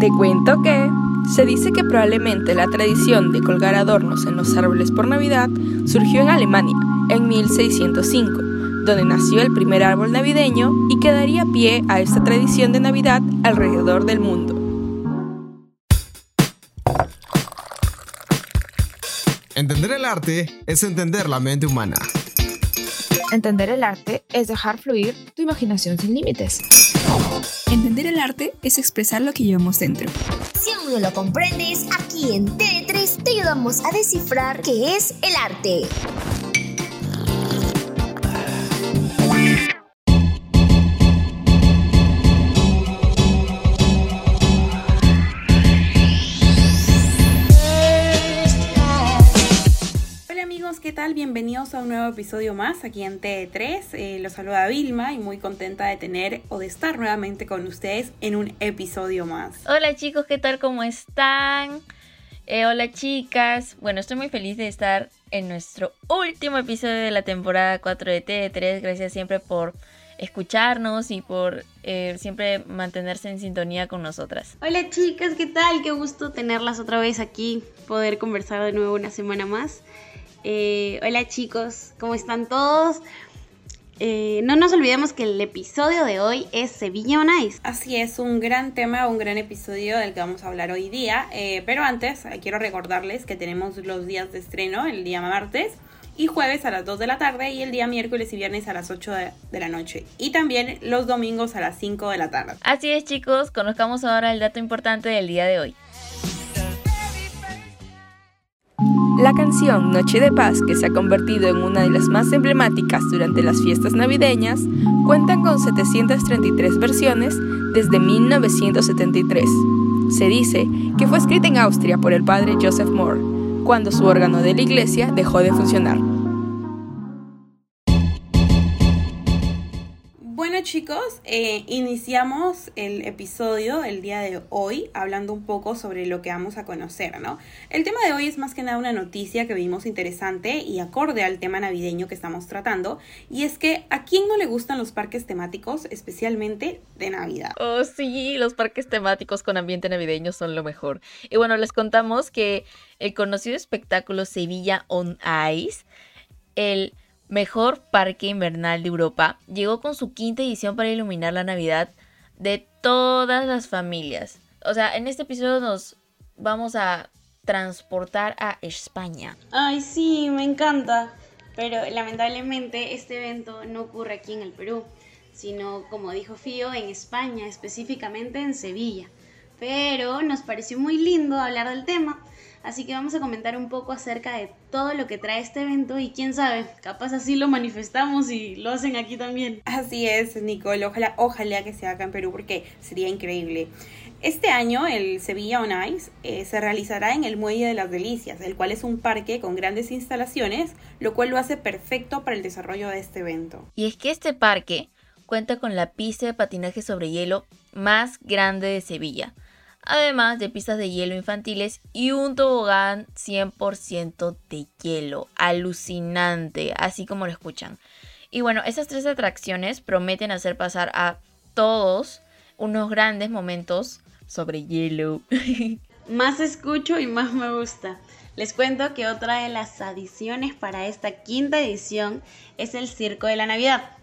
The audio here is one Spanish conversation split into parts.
Te cuento que se dice que probablemente la tradición de colgar adornos en los árboles por Navidad surgió en Alemania en 1605, donde nació el primer árbol navideño y que daría pie a esta tradición de Navidad alrededor del mundo. Entender el arte es entender la mente humana. Entender el arte es dejar fluir tu imaginación sin límites. Entender el arte es expresar lo que llevamos dentro. Si aún no lo comprendes, aquí en T3 te ayudamos a descifrar qué es el arte. Bienvenidos a un nuevo episodio más aquí en T3. Eh, los saluda Vilma y muy contenta de tener o de estar nuevamente con ustedes en un episodio más. Hola chicos, ¿qué tal? ¿Cómo están? Eh, hola chicas. Bueno, estoy muy feliz de estar en nuestro último episodio de la temporada 4 de T3. Gracias siempre por escucharnos y por eh, siempre mantenerse en sintonía con nosotras. Hola chicas, ¿qué tal? Qué gusto tenerlas otra vez aquí, poder conversar de nuevo una semana más. Eh, hola chicos, ¿cómo están todos? Eh, no nos olvidemos que el episodio de hoy es Sevilla on Ice. Así es, un gran tema, un gran episodio del que vamos a hablar hoy día. Eh, pero antes, quiero recordarles que tenemos los días de estreno, el día martes y jueves a las 2 de la tarde y el día miércoles y viernes a las 8 de, de, la noche. Y también los domingos a las 5 de la tarde. Así es chicos, conozcamos ahora el dato importante del día de hoy. La canción Noche de Paz, que se ha convertido en una de las más emblemáticas durante las fiestas navideñas, cuenta con 733 versiones desde 1973. Se dice que fue escrita en Austria por el padre Joseph Moore, cuando su órgano de la iglesia dejó de funcionar. Chicos, eh, iniciamos el episodio el día de hoy hablando un poco sobre lo que vamos a conocer, ¿no? El tema de hoy es más que nada una noticia que vimos interesante y acorde al tema navideño que estamos tratando, y es que a quién no le gustan los parques temáticos, especialmente de Navidad. Oh, sí, los parques temáticos con ambiente navideño son lo mejor. Y bueno, les contamos que el conocido espectáculo Sevilla on Ice, el mejor parque invernal de Europa, llegó con su quinta edición para iluminar la Navidad de todas las familias. O sea, en este episodio nos vamos a transportar a España. Ay, sí, me encanta. Pero lamentablemente este evento no ocurre aquí en el Perú, sino, como dijo Fío, en España, específicamente en Sevilla. Pero nos pareció muy lindo hablar del tema Así que vamos a comentar un poco acerca de todo lo que trae este evento y quién sabe, capaz así lo manifestamos y lo hacen aquí también. Así es, Nicole, ojalá, ojalá que sea acá en Perú porque sería increíble. Este año el Sevilla On Ice eh, se realizará en el Muelle de las Delicias, el cual es un parque con grandes instalaciones, lo cual lo hace perfecto para el desarrollo de este evento. Y es que este parque cuenta con la pista de patinaje sobre hielo más grande de Sevilla además de pistas de hielo infantiles y un tobogán 100% de hielo. Alucinante, así como lo escuchan. Y bueno, esas tres atracciones prometen hacer pasar a todos unos grandes momentos sobre hielo. más escucho y más me gusta. Les cuento que otra de las adiciones para esta quinta edición es el Circo de la Navidad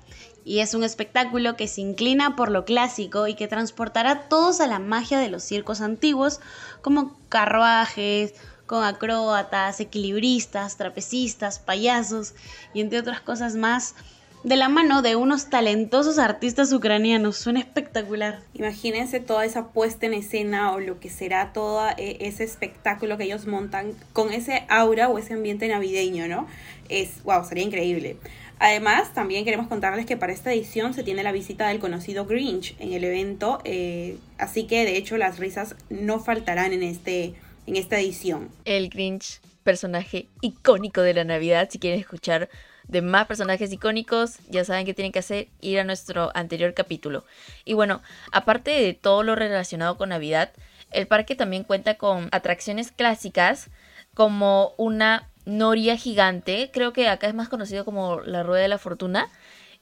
y es un espectáculo que se inclina por lo clásico y que transportará a todos a la magia de los circos antiguos, como carruajes, con acróbatas, equilibristas, trapecistas, payasos y entre otras cosas más, de la mano de unos talentosos artistas ucranianos. Suena espectacular. Imagínense toda esa puesta en escena o lo que será todo e, ese espectáculo que ellos montan con ese aura o ese ambiente navideño, ¿no? Es, wow, sería increíble. Además, también queremos contarles que para esta edición se tiene la visita del conocido Grinch en el evento, eh, así que de hecho las risas no faltarán en, este, en esta edición. El Grinch, personaje icónico de la Navidad, si quieren escuchar de más personajes icónicos, ya saben que tienen que hacer, ir a nuestro anterior capítulo. Y bueno, aparte de todo lo relacionado con Navidad, el parque también cuenta con atracciones clásicas como una noria gigante, creo que acá es más conocido como la rueda de la fortuna,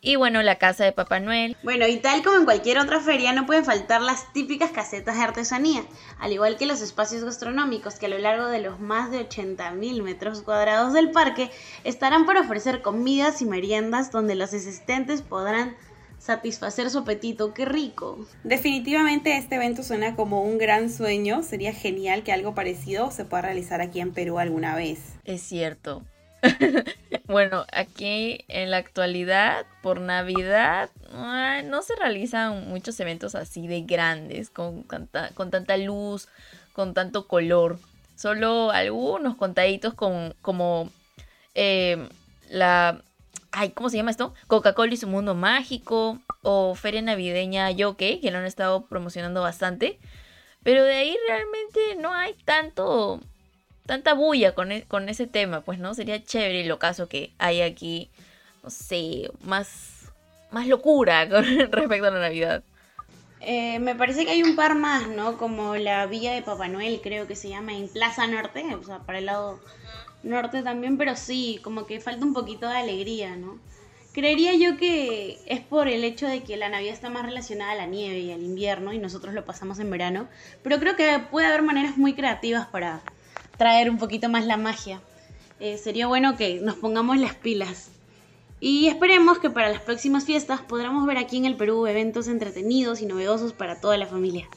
Y bueno, la casa de Papá Noel. Bueno, y tal como en cualquier otra feria, no pueden faltar las típicas casetas de artesanía, al igual que los espacios gastronómicos que a lo largo de los más de 80.000 metros cuadrados del parque estarán para ofrecer comidas y meriendas donde los asistentes podrán satisfacer su apetito. ¡Qué rico! Definitivamente este evento suena como un gran sueño. Sería genial que algo parecido se pueda realizar aquí en Perú alguna vez. Es cierto. bueno, aquí en la actualidad, por Navidad, no se realizan muchos eventos así de grandes, con, tanta luz, con tanto color. Solo algunos contaditos con, como eh, la... ¿cómo se llama esto? Coca-Cola y su mundo mágico. O Feria Navideña Yoke, que lo han estado promocionando bastante. Pero de ahí realmente no hay tanto tanta bulla con, e, con ese tema, pues, ¿no? Sería chévere lo caso que hay aquí, no sé, más, más locura con respecto a la Navidad. Eh, me parece que hay un par más, ¿no? Como la Villa de Papá Noel, creo que se llama en Plaza Norte, o sea, para el lado norte también, pero sí, como que falta un poquito de alegría, ¿no? Creería yo que es por el hecho de que la Navidad está más relacionada a la nieve y al invierno y nosotros lo pasamos en verano, pero creo que puede haber maneras muy creativas para, traer un poquito más la magia. Eh, sería bueno que nos pongamos las pilas. Y esperemos que para las próximas fiestas podamos ver aquí en el Perú eventos entretenidos y novedosos para toda la familia.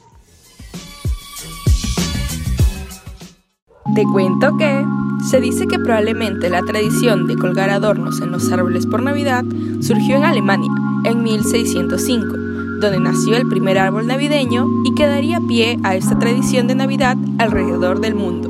Te cuento que se dice que probablemente la tradición de colgar adornos en los árboles por Navidad surgió en Alemania en 1605, donde nació el primer árbol navideño y que daría pie a esta tradición de Navidad alrededor del mundo.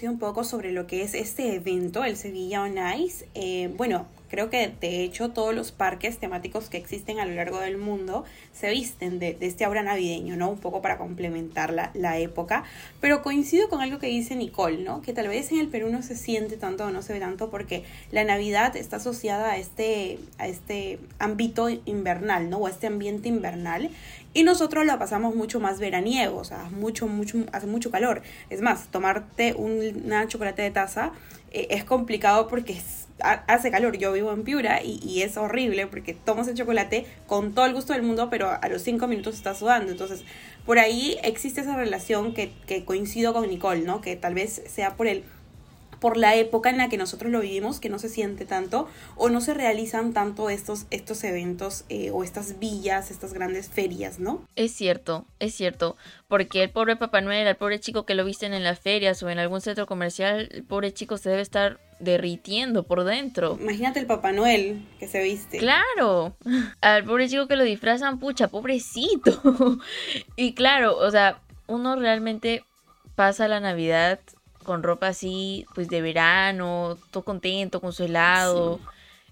Un poco sobre lo que es este evento, el Sevilla On Ice. Eh, bueno, creo que de hecho todos los parques temáticos que existen a lo largo del mundo se visten de, este aura navideño, ¿no? Un poco para complementar la, la, época. Pero coincido con algo que dice Nicole, ¿no? Que tal vez en el Perú no se siente tanto o no se ve tanto porque la Navidad está asociada a este, a este ámbito invernal, ¿no? O a este ambiente invernal. Y nosotros la pasamos mucho más veraniego, o sea, mucho, mucho, hace mucho calor. Es más, tomarte una chocolate de taza es complicado porque hace calor. Yo vivo en Piura y, es horrible porque tomas el chocolate con todo el gusto del mundo, pero a los cinco minutos estás sudando. Entonces, por ahí existe esa relación que, que coincido con Nicole, ¿no? Que tal vez sea por el por la época en la que nosotros lo vivimos, que no se siente tanto o no se realizan tanto estos, estos eventos eh, o estas villas, estas grandes ferias, ¿no? Es cierto, es cierto, porque el pobre Papá Noel, el pobre chico que lo visten en las ferias o en algún centro comercial, el pobre chico se debe estar derritiendo por dentro. Imagínate el Papá Noel que se viste. Claro, al pobre chico que lo disfrazan, pucha, pobrecito. y claro, o sea, uno realmente pasa la Navidad con ropa así, pues de verano, todo contento con su helado.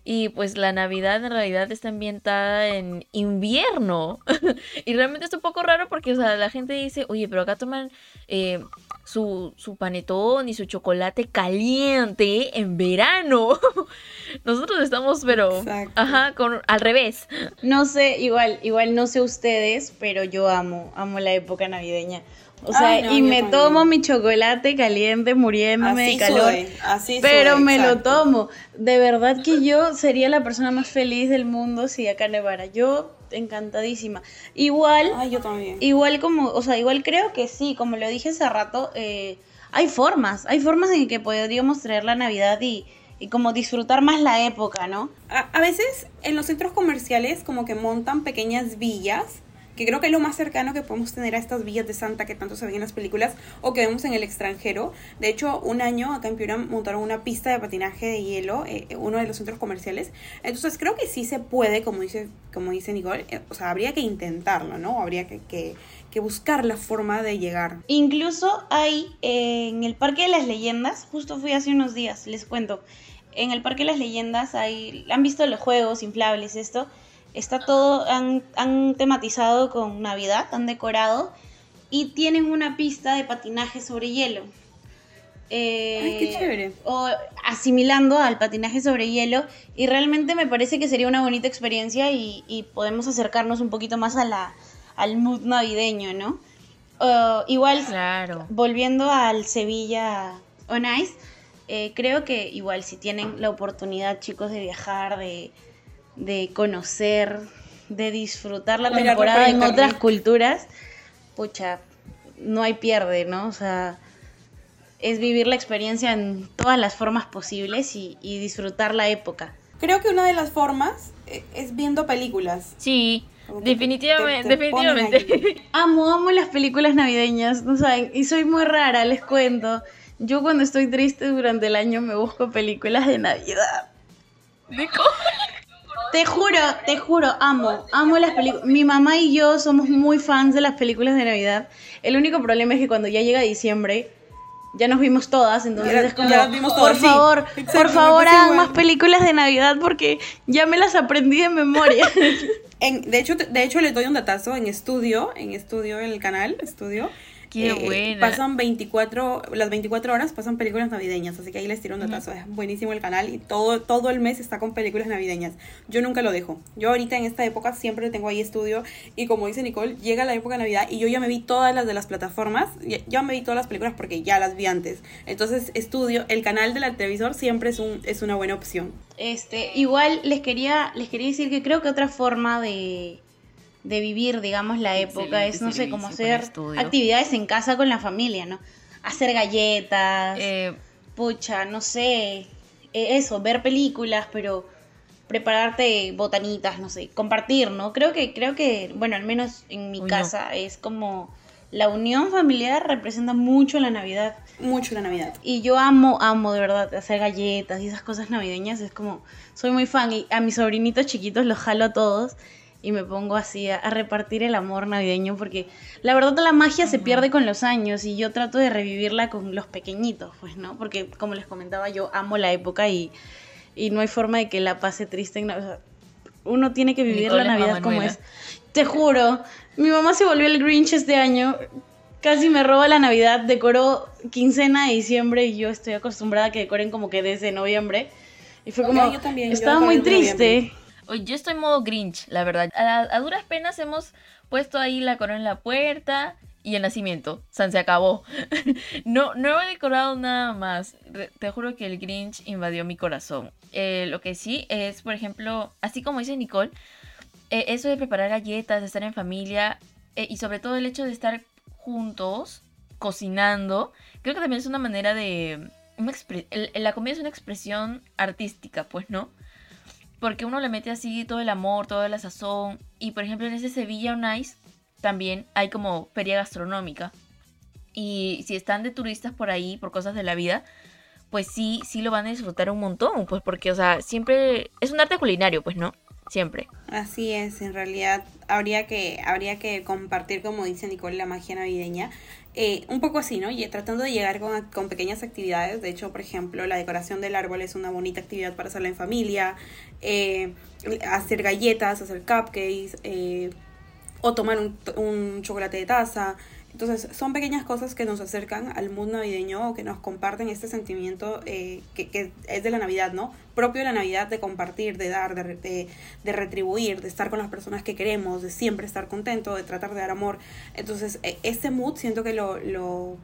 Y pues la Navidad en realidad está ambientada en invierno. y realmente es un poco raro porque, o sea, la gente dice, oye, pero acá toman eh, su, su, panetón y su chocolate caliente en verano. Nosotros estamos, pero, ajá, con, al revés. No sé, igual, igual no sé ustedes, pero yo amo, amo la época navideña. O sea, y me tomo mi chocolate caliente muriéndome de calor. así pero me lo tomo. De verdad que yo sería la persona más feliz del mundo si acá nevara. Yo encantadísima. Igual, yo también. igual como, o sea, igual creo que sí, como lo dije hace rato, eh, hay formas, hay formas en que podríamos traer la Navidad y, y como disfrutar más la época, ¿no? A, a veces en los centros comerciales como que montan pequeñas villas que creo que es lo más cercano que podemos tener a estas villas de Santa que tanto se ven en las películas o que vemos en el extranjero. De hecho, un año acá en Piura montaron una pista de patinaje de hielo, eh, uno de los centros comerciales. Entonces creo que sí se puede, como dice, como dice Nicole, eh, o sea, habría que intentarlo, ¿no? Habría que, que, buscar la forma de llegar. Incluso hay eh, en el Parque de las Leyendas, justo fui hace unos días, les cuento, en el Parque de las Leyendas hay, han visto los juegos inflables, esto, Está todo, han, han tematizado con Navidad, han decorado y tienen una pista de patinaje sobre hielo. Eh, Ay, qué chévere. O asimilando al patinaje sobre hielo. Y realmente me parece que sería una bonita experiencia y, y podemos acercarnos un poquito más a la, al mood navideño, ¿no? igual, claro. volviendo al Sevilla On Ice, Eh, creo que igual si tienen la oportunidad, chicos, de viajar, de, de conocer, de disfrutar la Mirarlo temporada por en internet. otras culturas, pucha, no hay pierde, ¿no? O sea, es vivir la experiencia en todas las formas posibles y, y disfrutar la época. Creo que una de las formas eh, es viendo películas. Sí, definitivamente, te- te ponen definitivamente. Amo, amo las películas navideñas, no saben, y soy muy rara, les cuento. Yo cuando estoy triste durante el año me busco películas de Navidad. Te juro, te juro, amo, amo las películas. Mi mamá y yo somos muy fans de las películas de Navidad. El único problema es que cuando ya llega diciembre, ya nos vimos todas, entonces Ya- es como, ya las vimos por todas, sí. favor, Exacto, por favor hagan más películas de Navidad porque ya me las aprendí de memoria. En, de, hecho, de hecho, les doy un datazo en estudio, en estudio, en el canal, estudio. Qué eh, buena. Pasan 24, las 24 horas pasan películas navideñas, así que ahí les tiro un datazo. Es buenísimo el canal y todo, todo el mes está con películas navideñas. Yo nunca lo dejo. Yo ahorita en esta época siempre tengo ahí estudio y como dice Nicole, llega la época de Navidad y yo ya me vi todas las de las plataformas, ya, ya me vi todas las películas porque ya las vi antes. Entonces, estudio, el canal del televisor siempre es, un, es una buena opción. Este, igual les quería, les quería decir que creo que otra forma de, de vivir, digamos, la época Excelente es, no sé, con hacer actividades en casa con la familia, ¿no? Hacer galletas, Eh, pucha, no sé, eh, eso, ver películas, pero prepararte botanitas, no sé, compartir, ¿no? Creo que, creo que, bueno, al menos en mi Uy, no. casa es como la unión familiar representa mucho la Navidad. Mucho la Navidad. Y yo amo, amo de verdad hacer galletas y esas cosas navideñas. Es como, soy muy fan. Y a mis sobrinitos chiquitos los jalo a todos y me pongo así a, a repartir el amor navideño porque la verdad la magia se pierde con los años y yo trato de revivirla con los pequeñitos, pues, ¿no? Porque como les comentaba, yo amo la época y, y no hay forma de que la pase triste en Navidad. Uno tiene que vivir Nicole la Navidad como es. Te juro, mi mamá se volvió el Grinch este año. Casi me roba la Navidad, decoró quincena de diciembre y yo estoy acostumbrada a que decoren como que desde noviembre. Y fue como, yo también, yo estaba decoro muy en noviembre. Yo estoy en modo Grinch, la verdad. A, duras penas hemos puesto ahí la corona en la puerta y el nacimiento. San se acabó. no, no he decorado nada más. Te juro que el Grinch invadió mi corazón. Eh, lo que sí es, por ejemplo, así como dice Nicole, eh, eso de preparar galletas, de estar en familia eh, y sobre todo el hecho de estar juntos, cocinando, creo que también es una manera de... la comida es una expresión artística, pues, ¿no? Porque uno le mete así todo el amor, toda la sazón. Y por ejemplo en ese Sevilla on Ice también hay como feria gastronómica. Y si están de turistas por ahí, por cosas de la vida, pues sí, sí lo van a disfrutar un montón. Pues porque, o sea, siempre es un arte culinario, pues, ¿no? Siempre. Así es, en realidad habría que, habría que compartir, como dice Nicole, la magia navideña. Eh, un poco así, ¿no? Y tratando de llegar con, con pequeñas actividades. De hecho, por ejemplo, la decoración del árbol es una bonita actividad para hacerla en familia. Eh, hacer galletas, hacer cupcakes, eh, o tomar un, un chocolate de taza. Entonces, son pequeñas cosas que nos acercan al mundo navideño o que nos comparten este sentimiento eh, que, que es de la Navidad, ¿no? Propio de la Navidad de compartir, de dar, de, de retribuir, de estar con las personas que queremos, de siempre estar contento, de tratar de dar amor. Entonces, eh, este mood siento que lo, lo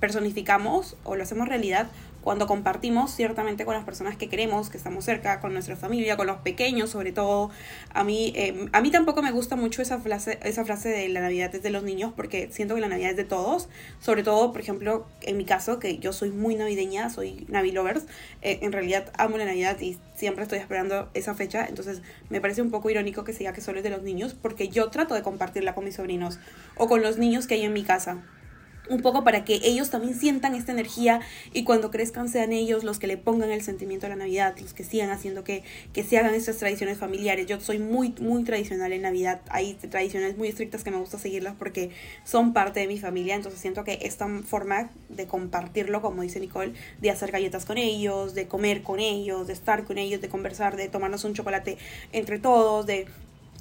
personificamos o lo hacemos realidad cuando compartimos ciertamente con las personas que queremos, que estamos cerca, con nuestra familia, con los pequeños sobre todo. A mí, eh, a mí tampoco me gusta mucho esa frase, esa frase de la Navidad es de los niños porque siento que la Navidad es de todos. Sobre todo, por ejemplo, en mi caso, que yo soy muy navideña, soy Navilovers, eh, en realidad amo la Navidad y siempre estoy esperando esa fecha. Entonces me parece un poco irónico que se diga que solo es de los niños porque yo trato de compartirla con mis sobrinos o con los niños que hay en mi casa un poco para que ellos también sientan esta energía y cuando crezcan sean ellos los que le pongan el sentimiento a la Navidad, los que sigan haciendo que, que se hagan estas tradiciones familiares. Yo soy muy, muy tradicional en Navidad, hay tradiciones muy estrictas que me gusta seguirlas porque son parte de mi familia, entonces siento que esta forma de compartirlo, como dice Nicole, de hacer galletas con ellos, de comer con ellos, de estar con ellos, de conversar, de tomarnos un chocolate entre todos, de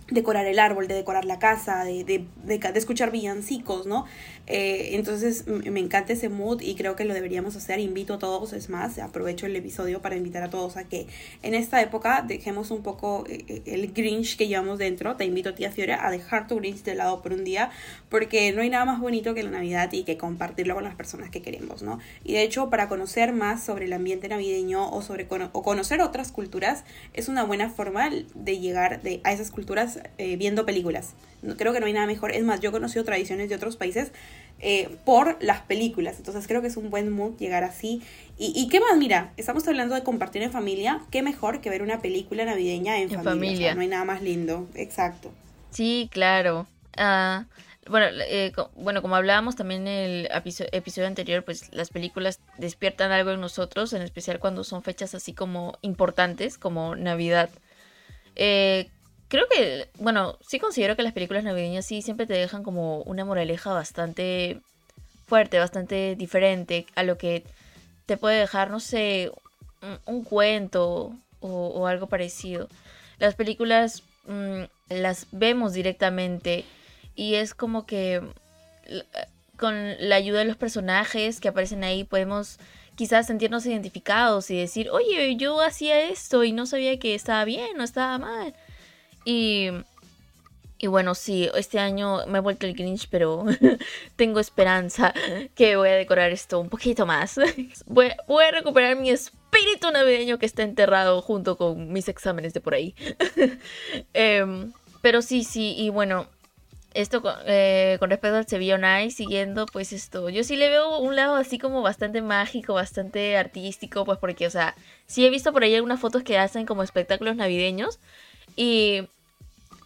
decorar el árbol, de decorar la casa, de, de, de, escuchar villancicos, ¿no? Eh, entonces me encanta ese mood y creo que lo deberíamos hacer. Invito a todos, es más, aprovecho el episodio para invitar a todos a que en esta época dejemos un poco eh, eh, el Grinch que llevamos dentro. Te invito, tía Fiore, a dejar tu Grinch de lado por un día porque no hay nada más bonito que la Navidad y que compartirlo con las personas que queremos, ¿no? Y de hecho, para conocer más sobre el ambiente navideño o, sobre o conocer otras culturas, es una buena forma de llegar de, a esas culturas eh, viendo películas. Creo que no hay nada mejor. Es más, yo he conocido tradiciones de otros países eh, por las películas. Entonces creo que es un buen mood llegar así. Y, qué más, mira, estamos hablando de compartir en familia. Qué mejor que ver una película navideña en, familia. no hay nada más lindo. Exacto. Sí, claro. Ah, bueno, eh, bueno, como hablábamos también en el episodio, anterior, pues las películas despiertan algo en nosotros, en especial cuando son fechas así como importantes, como Navidad. Eh, creo que, bueno, sí considero que las películas navideñas sí siempre te dejan como una moraleja bastante fuerte, bastante diferente a lo que te puede dejar, no sé, un, cuento o, algo parecido. Las películas mm, las vemos directamente y es como que con la ayuda de los personajes que aparecen ahí podemos quizás sentirnos identificados y decir, oye, yo hacía esto y no sabía que estaba bien o estaba mal. Y, y bueno, sí, este año me he vuelto el Grinch, pero tengo esperanza que voy a decorar esto un poquito más. Voy, a recuperar mi espíritu navideño que está enterrado junto con mis exámenes de por ahí. Em, pero sí, sí, y bueno, esto con, eh, respecto al Sevilla On siguiendo pues esto, yo sí le veo un lado así como bastante mágico, bastante artístico, pues porque, o sea, sí he visto por ahí algunas fotos que hacen como espectáculos navideños y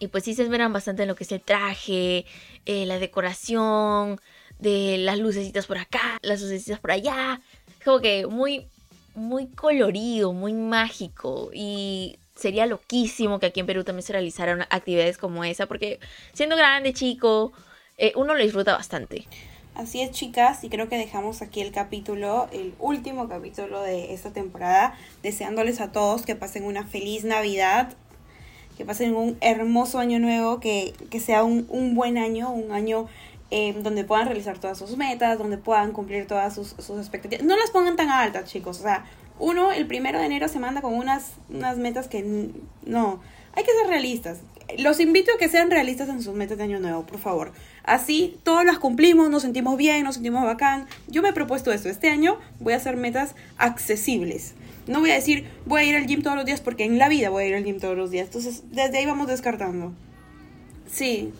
y pues sí se esmeran bastante en lo que es el traje, eh, la decoración, de las lucecitas por acá, las lucecitas por allá. Como que muy, muy colorido, muy mágico. Y sería loquísimo que aquí en Perú también se realizaran actividades como esa, porque siendo grande, chico, eh, uno lo disfruta bastante. Así es, chicas, y creo que dejamos aquí el capítulo, el último capítulo de esta temporada, deseándoles a todos que pasen una feliz Navidad, que pasen un hermoso año nuevo, que, sea un, buen año, un año eh, donde puedan realizar todas sus metas, donde puedan cumplir todas sus, expectativas. No las pongan tan altas, chicos. O sea, uno el primero de enero se manda con unas, unas metas que no. Hay que ser realistas. Los invito a que sean realistas en sus metas de año nuevo, por favor. Así todos las cumplimos, nos sentimos bien, nos sentimos bacán. Yo me he propuesto esto. Este año voy a hacer metas accesibles. No voy a decir, voy a ir al gym todos los días porque en la vida voy a ir al gym todos los días. Entonces, desde ahí vamos descartando. Sí.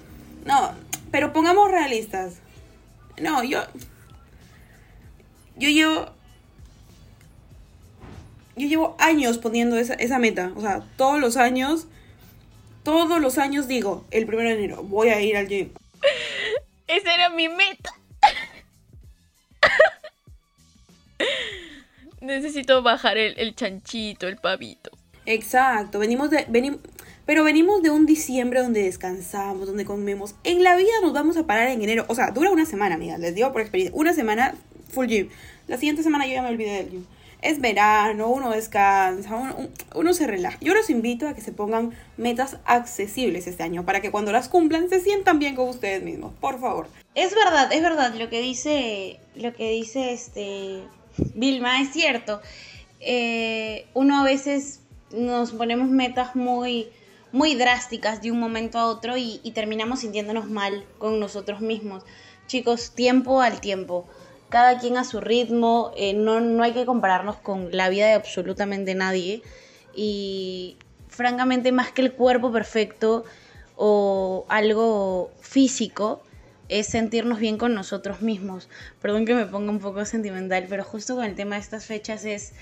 No, pero pongamos realistas. No, yo... Yo llevo... Yo llevo años poniendo esa, esa meta. O sea, todos los años... Todos los años digo, el primero de enero, voy a ir al gym. Esa era mi meta. Necesito bajar el, chanchito, el pavito. Exacto, venimos de... Pero venimos de un diciembre donde descansamos, donde comemos. En la vida nos vamos a parar en enero. O sea, dura una semana, amiga. Les digo por experiencia. Una semana full gym. La siguiente semana yo ya me olvidé del gym. Es verano, uno descansa, uno, se relaja. Yo los invito a que se pongan metas accesibles este año para que cuando las cumplan se sientan bien con ustedes mismos. Por favor. Es verdad, es verdad lo que dice, lo que dice este Vilma, es cierto. Eh, uno a veces nos ponemos metas muy, muy drásticas de un momento a otro y, terminamos sintiéndonos mal con nosotros mismos. Chicos, tiempo al tiempo. Cada quien a su ritmo. Eh, no, no hay que compararnos con la vida de absolutamente nadie. Y francamente, más que el cuerpo perfecto o algo físico, es sentirnos bien con nosotros mismos. Perdón que me ponga un poco sentimental, pero justo con el tema de estas fechas es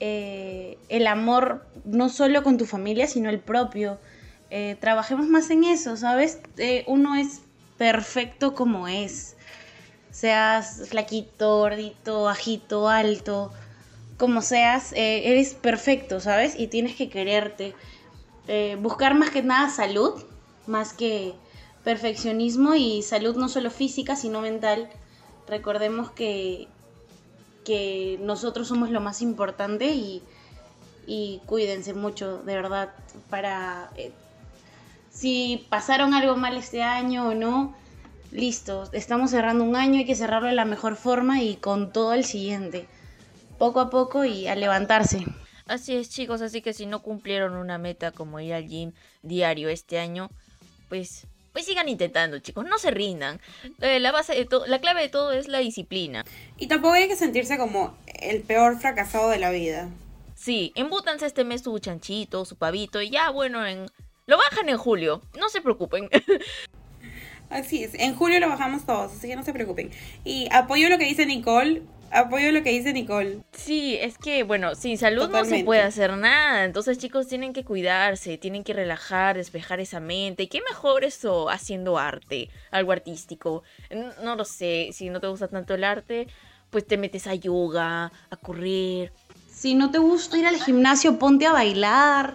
eh, el amor no solo con tu familia, sino el propio. Eh, trabajemos más en eso, ¿sabes? Uno es perfecto como es. Seas flaquito, gordito, bajito, alto, como seas, eres perfecto, ¿sabes? Y tienes que quererte. buscar más que nada salud, más que perfeccionismo y salud no solo física, sino mental. Recordemos que, que nosotros somos lo más importante y, y cuídense mucho, de verdad, para... Eh, si pasaron algo mal este año o no, listo, estamos cerrando un año, hay que cerrarlo de la mejor forma y con todo el siguiente, poco a poco y a levantarse. Así es chicos, así que si no cumplieron una meta como ir al gym diario este año, pues pues sigan intentando, chicos, no se rindan. Eh, la base de la clave de todo es la disciplina. Y tampoco hay que sentirse como el peor fracasado de la vida. Sí, embútanse este mes su chanchito, su pavito y ya, bueno, en lo bajan en julio, no se preocupen. Así es, en julio lo bajamos todos, así que no se preocupen. Y apoyo lo que dice Nicole, apoyo lo que dice Nicole. Sí, es que, bueno, sin salud no se puede hacer nada. Entonces, chicos, tienen que cuidarse, tienen que relajar, despejar esa mente. ¿Y qué mejor eso haciendo arte, algo artístico? No, lo sé, si no te gusta tanto el arte, pues te metes a yoga, a correr. Si no te gusta ir al gimnasio, ponte a bailar.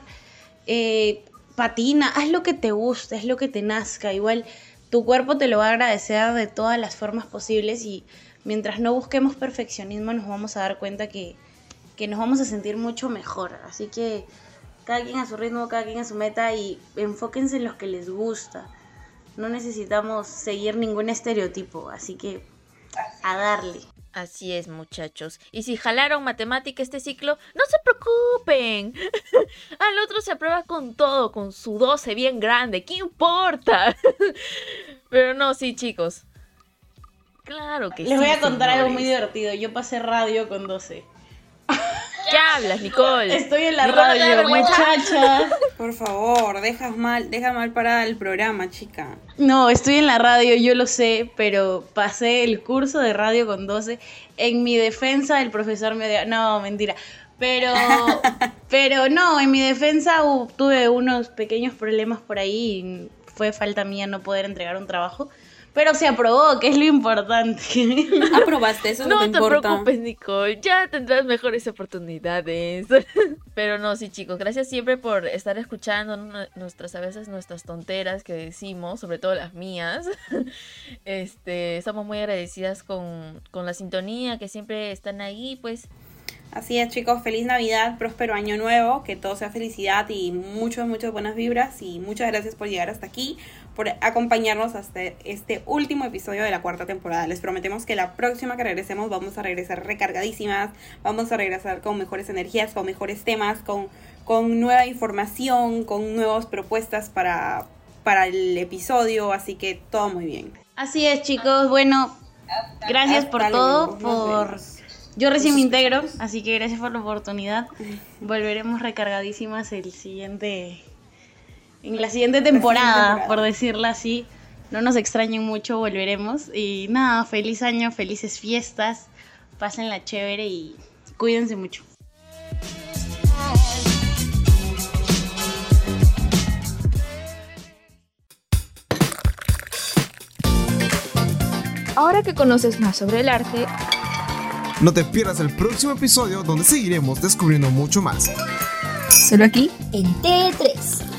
Eh, patina, haz lo que te guste, haz lo que te nazca. Igual tu cuerpo te lo va a agradecer de todas las formas posibles y mientras no busquemos perfeccionismo nos vamos a dar cuenta que, que nos vamos a sentir mucho mejor. Así que cada quien a su ritmo, cada quien a su meta y enfóquense en lo que les gusta. No necesitamos seguir ningún estereotipo, así que a darle. Así es, muchachos. Y si jalaron matemática este ciclo, no se preocupen. Al otro se aprueba con todo, con su 12 bien grande. ¿Qué importa? Pero no, sí, chicos. Claro que Les sí. Les voy a contar algo muy divertido. Yo pasé radio con 12. ¿Qué hablas, Nicole? Estoy en la radio, muchacha. Por favor, dejas mal, deja mal para el programa, chica. No, estoy en la radio, yo lo sé, pero pasé el curso de radio con 12. En mi defensa, el profesor me dio. No, mentira. Pero, pero no, en mi defensa tuve unos pequeños problemas por ahí y fue falta mía no poder entregar un trabajo. Pero se aprobó, que es lo importante. Aprobaste, eso es no lo que importa. No te preocupes, Nicole, ya tendrás mejores oportunidades. Pero no, sí, chicos, gracias siempre por estar escuchando nuestras, a veces nuestras tonteras que decimos, sobre todo las mías. Este, estamos muy agradecidas con, con la sintonía, que siempre están ahí, pues Así es, chicos, feliz Navidad, próspero año nuevo, que todo sea felicidad y muchas, muchas buenas vibras. Y muchas gracias por llegar hasta aquí, por acompañarnos hasta este último episodio de la cuarta temporada. Les prometemos que la próxima que regresemos vamos a regresar recargadísimas, vamos a regresar con mejores energías, con mejores temas, con, con nueva información, con nuevas propuestas para, para el episodio. Así que todo muy bien. Así es, chicos. Bueno, gracias por todo, por yo recién me integro, así que gracias por la oportunidad. Volveremos recargadísimas el siguiente, en la siguiente temporada, por decirlo así. No nos extrañen mucho, volveremos. Y nada, feliz año, felices fiestas. Pásenla chévere y cuídense mucho. Ahora que conoces más sobre el arte, no te pierdas el próximo episodio donde seguiremos descubriendo mucho más. Solo aquí en T3.